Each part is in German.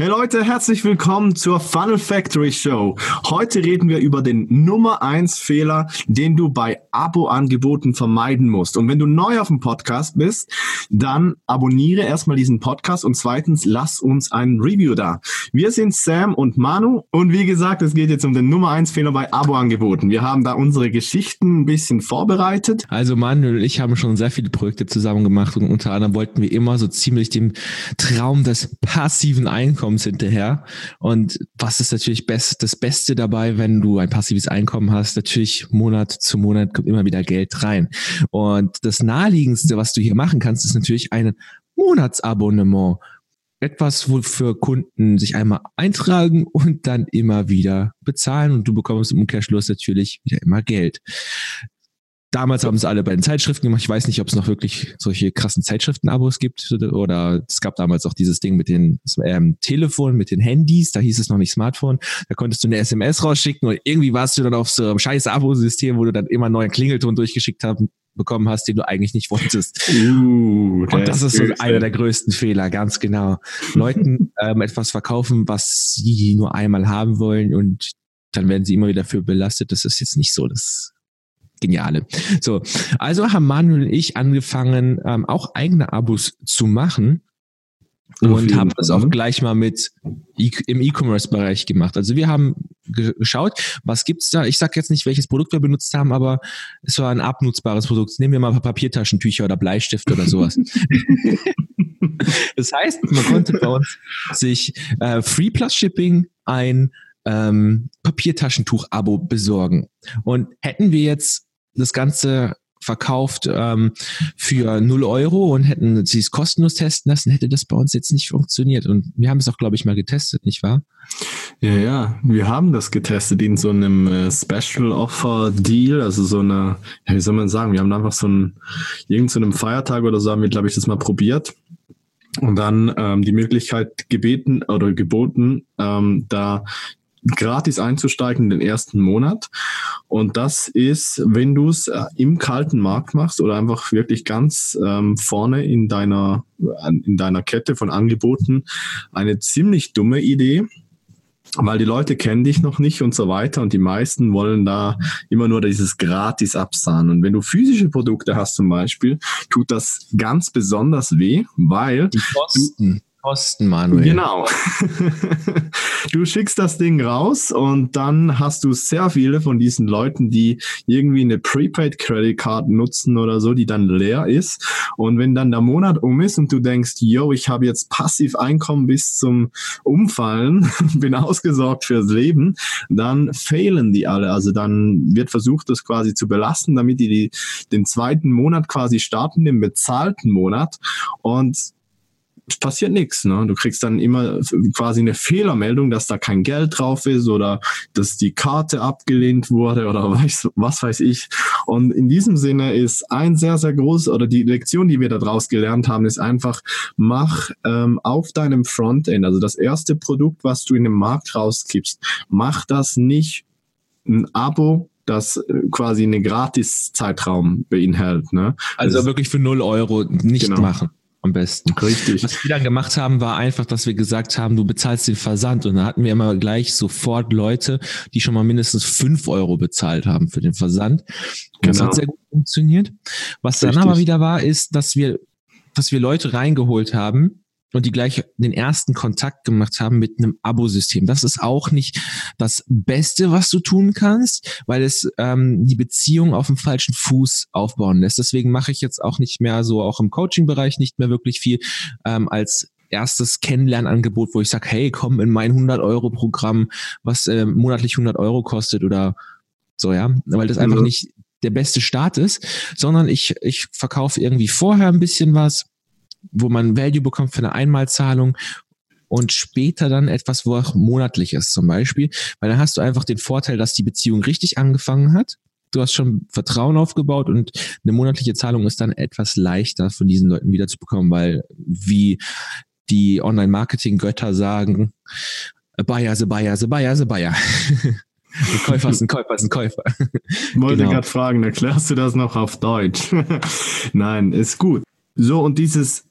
Hey Leute, herzlich willkommen zur Funnel Factory Show. Heute reden wir über den Nummer eins Fehler, den du bei Abo-Angeboten vermeiden musst. Und wenn du neu auf dem Podcast bist, dann abonniere erstmal diesen Podcast und zweitens lass uns ein Review da. Wir sind Sam und Manu und wie gesagt, es geht jetzt um den Nummer eins Fehler bei Abo-Angeboten. Wir haben da unsere Geschichten ein bisschen vorbereitet. Also Manu und ich haben schon sehr viele Projekte zusammen gemacht und unter anderem wollten wir immer so ziemlich dem Traum des passiven Einkommens Einkommens hinterher. Und was ist natürlich best, das Beste dabei, wenn du ein passives Einkommen hast? Natürlich Monat zu Monat kommt immer wieder Geld rein. Und das naheliegendste, was du hier machen kannst, ist natürlich ein Monatsabonnement. Etwas, wofür Kunden sich einmal eintragen und dann immer wieder bezahlen und du bekommst im Umkehrschluss natürlich wieder immer Geld. Damals haben es alle bei den Zeitschriften gemacht. Ich weiß nicht, ob es noch wirklich solche krassen Zeitschriften-Abos gibt oder es gab damals auch dieses Ding mit den ähm, Telefon, mit den Handys. Da hieß es noch nicht Smartphone. Da konntest du eine SMS rausschicken und irgendwie warst du dann auf so einem scheiß Abo-System, wo du dann immer einen neuen Klingelton durchgeschickt haben, bekommen hast, den du eigentlich nicht wolltest. Uh, und das ist so einer der größten Fehler, ganz genau. Leuten ähm, etwas verkaufen, was sie nur einmal haben wollen und dann werden sie immer wieder dafür belastet. Das ist jetzt nicht so das Geniale. So, also haben Manuel und ich angefangen, ähm, auch eigene Abos zu machen und haben das auch gleich mal mit e im E-Commerce-Bereich gemacht. Also wir haben geschaut, was gibt's da? Ich sag jetzt nicht, welches Produkt wir benutzt haben, aber es war ein abnutzbares Produkt. Nehmen wir mal Papiertaschentücher oder Bleistift oder sowas. das heißt, man konnte bei uns sich äh, Free Plus Shipping ein ähm, Papiertaschentuch-Abo besorgen. Und hätten wir jetzt das Ganze verkauft ähm, für 0 Euro und hätten sie es kostenlos testen lassen, hätte das bei uns jetzt nicht funktioniert. Und wir haben es auch, glaube ich, mal getestet, nicht wahr? Ja, ja, wir haben das getestet in so einem äh, Special Offer Deal, also so eine, ja, wie soll man sagen, wir haben einfach so ein, irgend so einem Feiertag oder so haben wir, glaube ich, das mal probiert und dann ähm, die Möglichkeit gebeten oder geboten, ähm, da gratis einzusteigen in den ersten Monat. Und das ist, wenn du es äh, im kalten Markt machst oder einfach wirklich ganz ähm, vorne in deiner, in deiner Kette von Angeboten, eine ziemlich dumme Idee weil die Leute kennen dich noch nicht und so weiter und die meisten wollen da immer nur dieses gratis absahnen. Und wenn du physische Produkte hast zum Beispiel, tut das ganz besonders weh, weil die Kosten. Kosten, Manuel. Genau. du schickst das Ding raus und dann hast du sehr viele von diesen Leuten, die irgendwie eine Prepaid Credit Card nutzen oder so, die dann leer ist. Und wenn dann der Monat um ist und du denkst, yo, ich habe jetzt passiv Einkommen bis zum Umfallen, bin ausgesorgt fürs Leben, dann fehlen die alle. Also dann wird versucht, das quasi zu belasten, damit die, die den zweiten Monat quasi starten, den bezahlten Monat. Und passiert nichts. Ne? Du kriegst dann immer quasi eine Fehlermeldung, dass da kein Geld drauf ist oder dass die Karte abgelehnt wurde oder was, was weiß ich. Und in diesem Sinne ist ein sehr, sehr groß oder die Lektion, die wir daraus gelernt haben, ist einfach, mach ähm, auf deinem Frontend, also das erste Produkt, was du in den Markt rausgibst, mach das nicht ein Abo das äh, quasi eine Gratis-Zeitraum beinhaltet. Ne? Also wirklich für 0 Euro nicht genau. machen am besten. Richtig. Was wir dann gemacht haben, war einfach, dass wir gesagt haben, du bezahlst den Versand. Und da hatten wir immer gleich sofort Leute, die schon mal mindestens fünf Euro bezahlt haben für den Versand. Und genau. das hat sehr gut funktioniert. Was Richtig. dann aber wieder war, ist, dass wir, dass wir Leute reingeholt haben, und die gleich den ersten Kontakt gemacht haben mit einem Abosystem. Das ist auch nicht das Beste, was du tun kannst, weil es ähm, die Beziehung auf dem falschen Fuß aufbauen lässt. Deswegen mache ich jetzt auch nicht mehr so, auch im Coaching-Bereich nicht mehr wirklich viel ähm, als erstes Kennenlernangebot, wo ich sage, hey, komm in mein 100-Euro-Programm, was äh, monatlich 100 Euro kostet oder so, ja, weil das einfach mhm. nicht der beste Start ist, sondern ich, ich verkaufe irgendwie vorher ein bisschen was, wo man Value bekommt für eine Einmalzahlung und später dann etwas, wo auch monatlich ist zum Beispiel, weil dann hast du einfach den Vorteil, dass die Beziehung richtig angefangen hat. Du hast schon Vertrauen aufgebaut und eine monatliche Zahlung ist dann etwas leichter von diesen Leuten wiederzubekommen, weil wie die Online-Marketing-Götter sagen, Buyer, the Buyer, the Buyer, the Buyer. Ein Käufer ist ein Käufer ist ein Käufer. Wollte genau. gerade fragen, erklärst du das noch auf Deutsch? Nein, ist gut. So, und dieses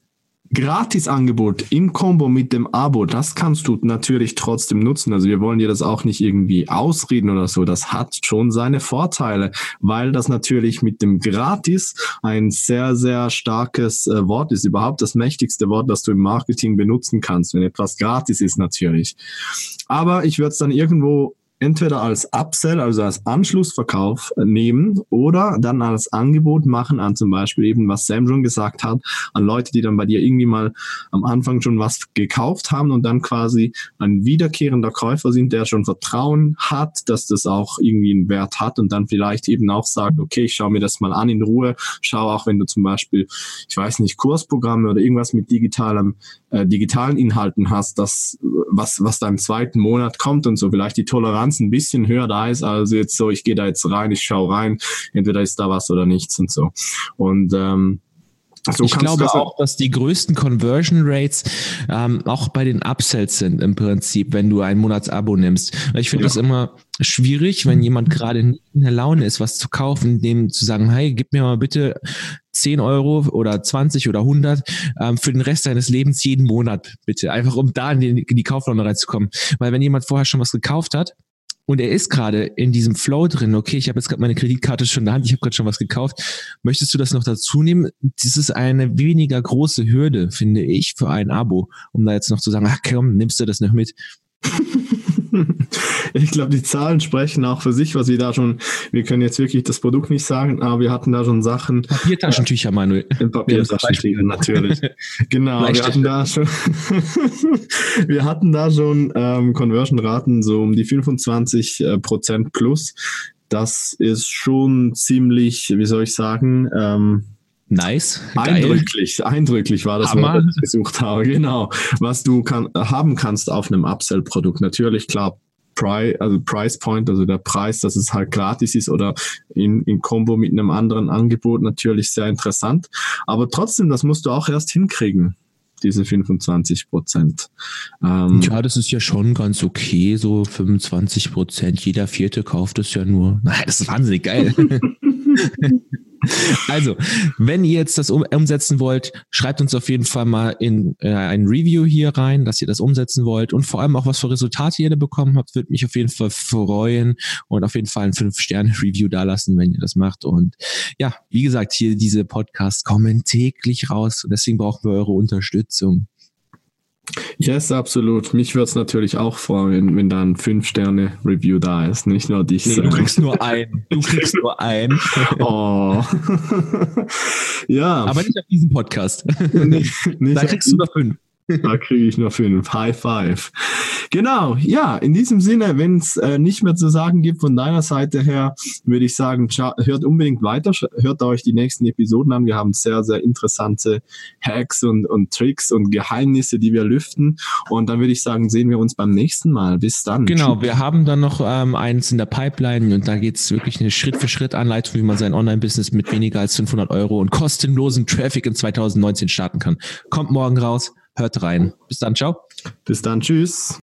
Gratisangebot im Kombo mit dem Abo, das kannst du natürlich trotzdem nutzen. Also wir wollen dir das auch nicht irgendwie ausreden oder so. Das hat schon seine Vorteile, weil das natürlich mit dem Gratis ein sehr, sehr starkes äh, Wort ist. Überhaupt das mächtigste Wort, das du im Marketing benutzen kannst, wenn etwas gratis ist natürlich. Aber ich würde es dann irgendwo entweder als Upsell, also als Anschlussverkauf nehmen oder dann als Angebot machen an zum Beispiel eben, was Sam schon gesagt hat, an Leute, die dann bei dir irgendwie mal am Anfang schon was gekauft haben und dann quasi ein wiederkehrender Käufer sind, der schon Vertrauen hat, dass das auch irgendwie einen Wert hat und dann vielleicht eben auch sagt, okay, ich schaue mir das mal an in Ruhe, schau auch, wenn du zum Beispiel, ich weiß nicht, Kursprogramme oder irgendwas mit digitalem, äh, digitalen Inhalten hast, das, was, was da im zweiten Monat kommt und so, vielleicht die Toleranz Diskrepanz ein bisschen höher da ist, also jetzt so, ich gehe da jetzt rein, ich schaue rein, entweder ist da was oder nichts und so. Und ähm, so ich glaube das auch, dass die größten Conversion Rates ähm, auch bei den Upsells sind im Prinzip, wenn du ein Monatsabo nimmst. Ich finde ja. das immer schwierig, wenn jemand gerade in der Laune ist, was zu kaufen, dem zu sagen, hey, gib mir mal bitte 10 Euro oder 20 oder 100 ähm, für den Rest deines Lebens jeden Monat, bitte. Einfach um da in die, in die Kauflaune reinzukommen. Weil wenn jemand vorher schon was gekauft hat, und er ist gerade in diesem Flow drin, okay, ich habe jetzt gerade meine Kreditkarte schon in der Hand, ich habe gerade schon was gekauft, möchtest du das noch dazu nehmen? Das ist eine weniger große Hürde, finde ich, für ein Abo, um da jetzt noch zu sagen, ach komm, nimmst du das noch mit? ich glaube, die Zahlen sprechen auch für sich, was wir da schon, wir können jetzt wirklich das Produkt nicht sagen, aber wir hatten da schon Sachen. Papiertaschentücher, Manuel. Papiertaschentücher, natürlich. genau, wir hatten da schon, wir hatten da schon ähm, Conversion-Raten so um die 25 äh, Prozent plus. Das ist schon ziemlich, wie soll ich sagen, ähm, Nice. Eindrücklich, Geil. eindrücklich war das, Hammer. was ich gesucht habe. Genau. Was du kann, haben kannst auf einem Upsell-Produkt. Natürlich, klar, Price, also Price Point, also der Preis, dass es halt gratis ist oder in, in Kombo mit einem anderen Angebot natürlich sehr interessant. Aber trotzdem, das musst du auch erst hinkriegen diese 25 Prozent. Ähm, ja, das ist ja schon ganz okay, so 25 Prozent. Jeder Vierte kauft es ja nur. Nein, das ist wahnsinnig geil. Also, wenn ihr jetzt das umsetzen wollt, schreibt uns auf jeden Fall mal in äh, ein Review hier rein, dass ihr das umsetzen wollt und vor allem auch, was für Resultate ihr da bekommen habt, würde mich auf jeden Fall freuen und auf jeden Fall ein 5-Sterne-Review dalassen, wenn ihr das macht. Und ja, wie gesagt, hier diese Podcasts kommen täglich raus und deswegen brauchen wir eure Unterstützung. Yes, absolut. Mich würde es natürlich auch freuen, wenn da ein 5-Sterne-Review da ist, nicht nur dich. Nee, du kriegst nur ein. Du kriegst nur ein. oh. ja. Aber nicht auf diesem Podcast. Nicht da kriegst du noch fünf. Da kriege ich nur fünf. High five. Genau, ja, in diesem Sinne, wenn es äh, nicht mehr zu sagen gibt von deiner Seite her, würde ich sagen, hört unbedingt weiter, hört euch die nächsten Episoden an. Wir haben sehr, sehr interessante Hacks und, und Tricks und Geheimnisse, die wir lüften. Und dann würde ich sagen, sehen wir uns beim nächsten Mal. Bis dann. Genau, wir haben dann noch ähm, eins in der Pipeline und da geht es wirklich eine Schritt-für-Schritt-Anleitung, wie man sein Online-Business mit weniger als 500 Euro und kostenlosen Traffic in 2019 starten kann. Kommt morgen raus. Hört rein. Bis dann, ciao. Bis dann, tschüss.